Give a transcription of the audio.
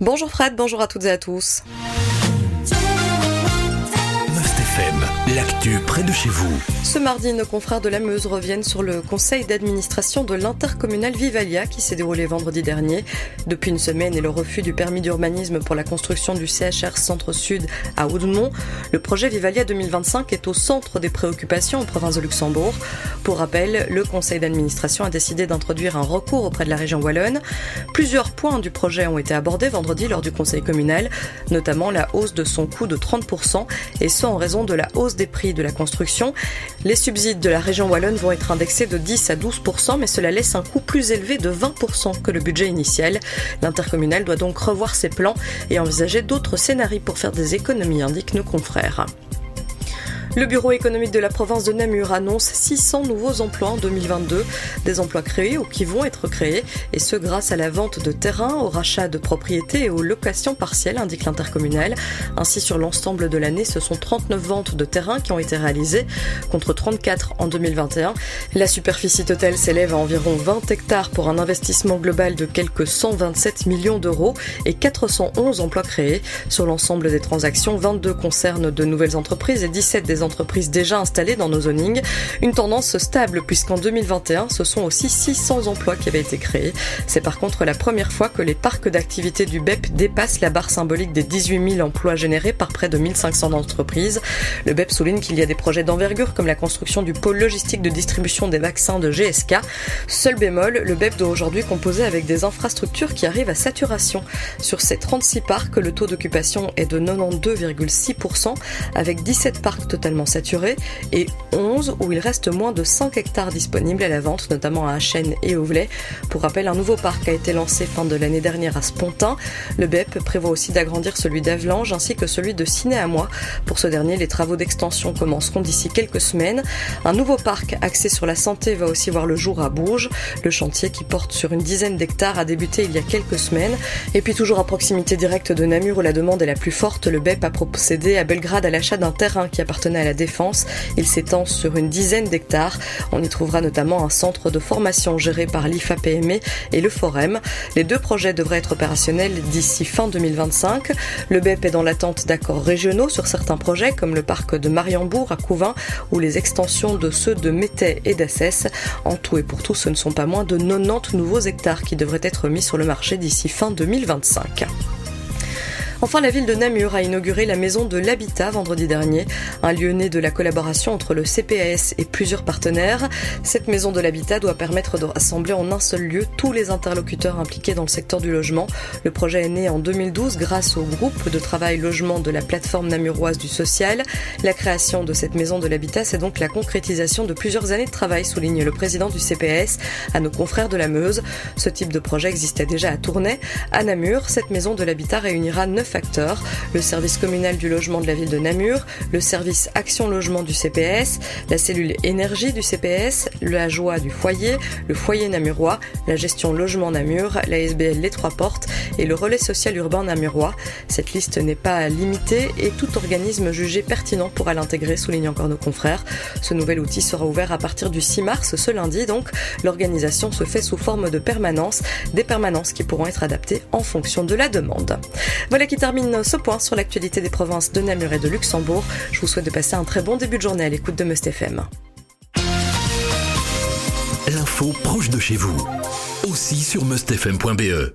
Bonjour Fred, bonjour à toutes et à tous. L'actu près de chez vous. Ce mardi, nos confrères de la Meuse reviennent sur le conseil d'administration de l'intercommunal Vivalia qui s'est déroulé vendredi dernier. Depuis une semaine et le refus du permis d'urbanisme pour la construction du CHR Centre-Sud à Oudemont, le projet Vivalia 2025 est au centre des préoccupations en province de Luxembourg. Pour rappel, le conseil d'administration a décidé d'introduire un recours auprès de la région wallonne. Plusieurs points du projet ont été abordés vendredi lors du conseil communal, notamment la hausse de son coût de 30% et ce en raison de la hausse des prix de la construction. Les subsides de la région wallonne vont être indexés de 10 à 12 mais cela laisse un coût plus élevé de 20% que le budget initial. L'intercommunal doit donc revoir ses plans et envisager d'autres scénarios pour faire des économies, indiquent nos confrères. Le bureau économique de la province de Namur annonce 600 nouveaux emplois en 2022, des emplois créés ou qui vont être créés, et ce grâce à la vente de terrains, au rachat de propriétés et aux locations partielles, indique l'intercommunal. Ainsi, sur l'ensemble de l'année, ce sont 39 ventes de terrains qui ont été réalisées, contre 34 en 2021. La superficie totale s'élève à environ 20 hectares pour un investissement global de quelques 127 millions d'euros et 411 emplois créés. Sur l'ensemble des transactions, 22 concernent de nouvelles entreprises et 17 des entreprises déjà installées dans nos zonings. Une tendance stable puisqu'en 2021, ce sont aussi 600 emplois qui avaient été créés. C'est par contre la première fois que les parcs d'activité du BEP dépassent la barre symbolique des 18 000 emplois générés par près de 1500 entreprises. Le BEP souligne qu'il y a des projets d'envergure comme la construction du pôle logistique de distribution des vaccins de GSK. Seul bémol, le BEP doit aujourd'hui composer avec des infrastructures qui arrivent à saturation. Sur ces 36 parcs, le taux d'occupation est de 92,6% avec 17 parcs totalement saturé et 11 où il reste moins de 5 hectares disponibles à la vente, notamment à Achen et Auvelay. Pour rappel, un nouveau parc a été lancé fin de l'année dernière à Spontin. Le BEP prévoit aussi d'agrandir celui d'Avelange ainsi que celui de Ciné-à-Moi. Pour ce dernier, les travaux d'extension commenceront d'ici quelques semaines. Un nouveau parc axé sur la santé va aussi voir le jour à Bourges. Le chantier qui porte sur une dizaine d'hectares a débuté il y a quelques semaines. Et puis toujours à proximité directe de Namur où la demande est la plus forte, le BEP a procédé à Belgrade à l'achat d'un terrain qui appartenait à la Défense. Il s'étend sur une dizaine d'hectares. On y trouvera notamment un centre de formation géré par l'IFAPME et le Forem. Les deux projets devraient être opérationnels d'ici fin 2025. Le BEP est dans l'attente d'accords régionaux sur certains projets comme le parc de Mariembourg à Couvin ou les extensions de ceux de Métais et d'Assès. En tout et pour tout, ce ne sont pas moins de 90 nouveaux hectares qui devraient être mis sur le marché d'ici fin 2025. Enfin, la ville de Namur a inauguré la maison de l'habitat vendredi dernier, un lieu né de la collaboration entre le CPAS et plusieurs partenaires. Cette maison de l'habitat doit permettre de rassembler en un seul lieu tous les interlocuteurs impliqués dans le secteur du logement. Le projet est né en 2012 grâce au groupe de travail logement de la plateforme namuroise du social. La création de cette maison de l'habitat, c'est donc la concrétisation de plusieurs années de travail, souligne le président du CPAS à nos confrères de la Meuse. Ce type de projet existait déjà à Tournai. À Namur, cette maison de l'habitat réunira neuf facteurs, le service communal du logement de la ville de Namur, le service Action Logement du CPS, la cellule énergie du CPS, la joie du foyer, le foyer namurois, la gestion logement Namur, la SBL Les Trois Portes et le relais social urbain namurois. Cette liste n'est pas limitée et tout organisme jugé pertinent pourra l'intégrer, souligne encore nos confrères. Ce nouvel outil sera ouvert à partir du 6 mars, ce lundi donc. L'organisation se fait sous forme de permanence, des permanences qui pourront être adaptées en fonction de la demande. Voilà qui termine ce point sur l'actualité des provinces de Namur et de Luxembourg. Je vous souhaite de passer un très bon début de journée à l'écoute de Must FM. L'info proche de chez vous, aussi sur mustfm.be.